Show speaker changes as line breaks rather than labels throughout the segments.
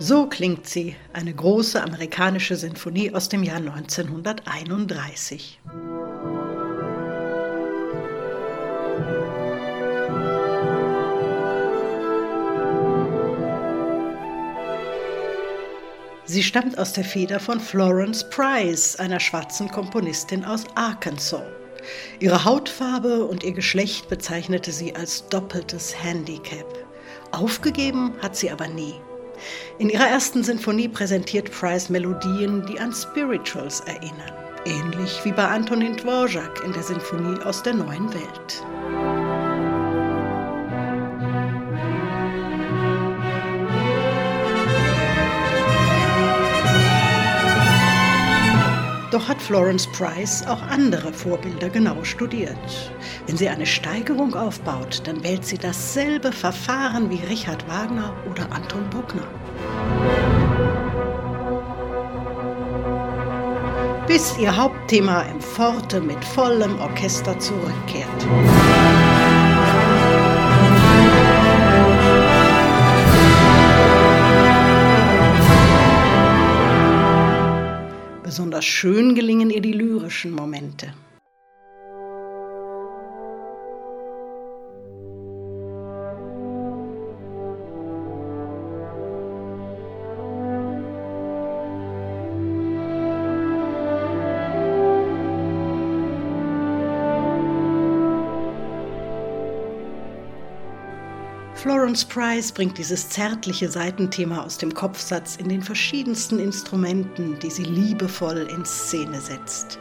So klingt sie, eine große amerikanische Sinfonie aus dem Jahr 1931. Sie stammt aus der Feder von Florence Price, einer schwarzen Komponistin aus Arkansas. Ihre Hautfarbe und ihr Geschlecht bezeichnete sie als doppeltes Handicap. Aufgegeben hat sie aber nie. In ihrer ersten Sinfonie präsentiert Price Melodien, die an Spirituals erinnern, ähnlich wie bei Antonin Dvorak in der Sinfonie aus der neuen Welt. Doch hat Florence Price auch andere Vorbilder genau studiert. Wenn sie eine Steigerung aufbaut, dann wählt sie dasselbe Verfahren wie Richard Wagner oder Anton Bruckner. Bis ihr Hauptthema im Forte mit vollem Orchester zurückkehrt. Besonders schön gelingen ihr die lyrischen Momente. Florence Price bringt dieses zärtliche Seitenthema aus dem Kopfsatz in den verschiedensten Instrumenten, die sie liebevoll in Szene setzt.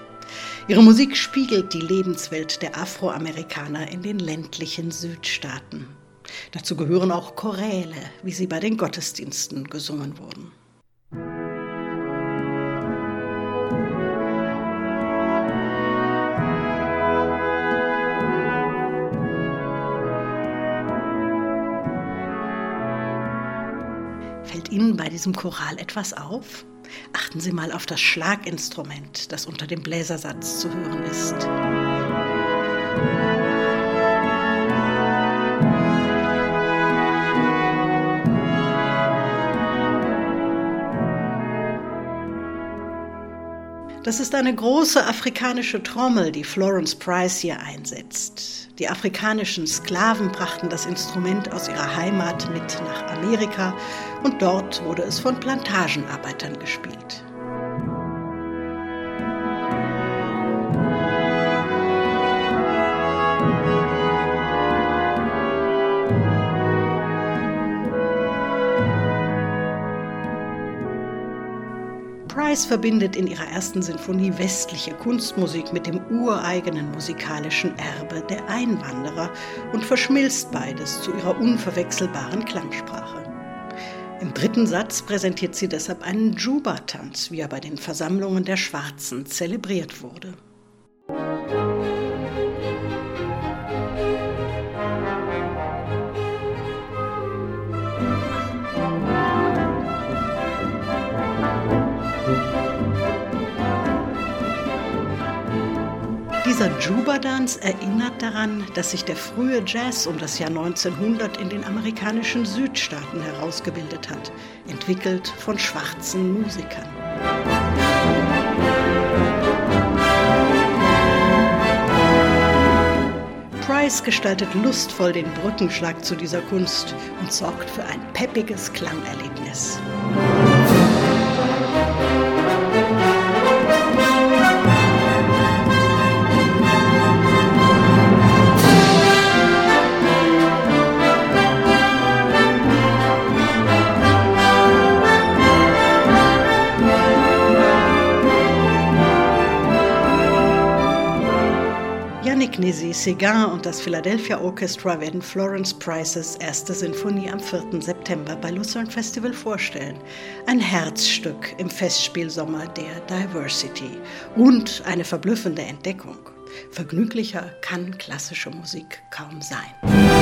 Ihre Musik spiegelt die Lebenswelt der Afroamerikaner in den ländlichen Südstaaten. Dazu gehören auch Choräle, wie sie bei den Gottesdiensten gesungen wurden. Fällt Ihnen bei diesem Choral etwas auf? Achten Sie mal auf das Schlaginstrument, das unter dem Bläsersatz zu hören ist. Das ist eine große afrikanische Trommel, die Florence Price hier einsetzt. Die afrikanischen Sklaven brachten das Instrument aus ihrer Heimat mit nach Amerika und dort wurde es von Plantagenarbeitern gespielt. Price verbindet in ihrer ersten Sinfonie westliche Kunstmusik mit dem ureigenen musikalischen Erbe der Einwanderer und verschmilzt beides zu ihrer unverwechselbaren Klangsprache. Im dritten Satz präsentiert sie deshalb einen Juba-Tanz, wie er bei den Versammlungen der Schwarzen zelebriert wurde. Dieser Juba-Dance erinnert daran, dass sich der frühe Jazz um das Jahr 1900 in den amerikanischen Südstaaten herausgebildet hat, entwickelt von schwarzen Musikern. Price gestaltet lustvoll den Brückenschlag zu dieser Kunst und sorgt für ein peppiges Klangerlebnis. Yannick Nézet-Séguin und das Philadelphia Orchestra werden Florence Prices erste Sinfonie am 4. September bei Lucerne Festival vorstellen. Ein Herzstück im Festspielsommer der Diversity und eine verblüffende Entdeckung. Vergnüglicher kann klassische Musik kaum sein.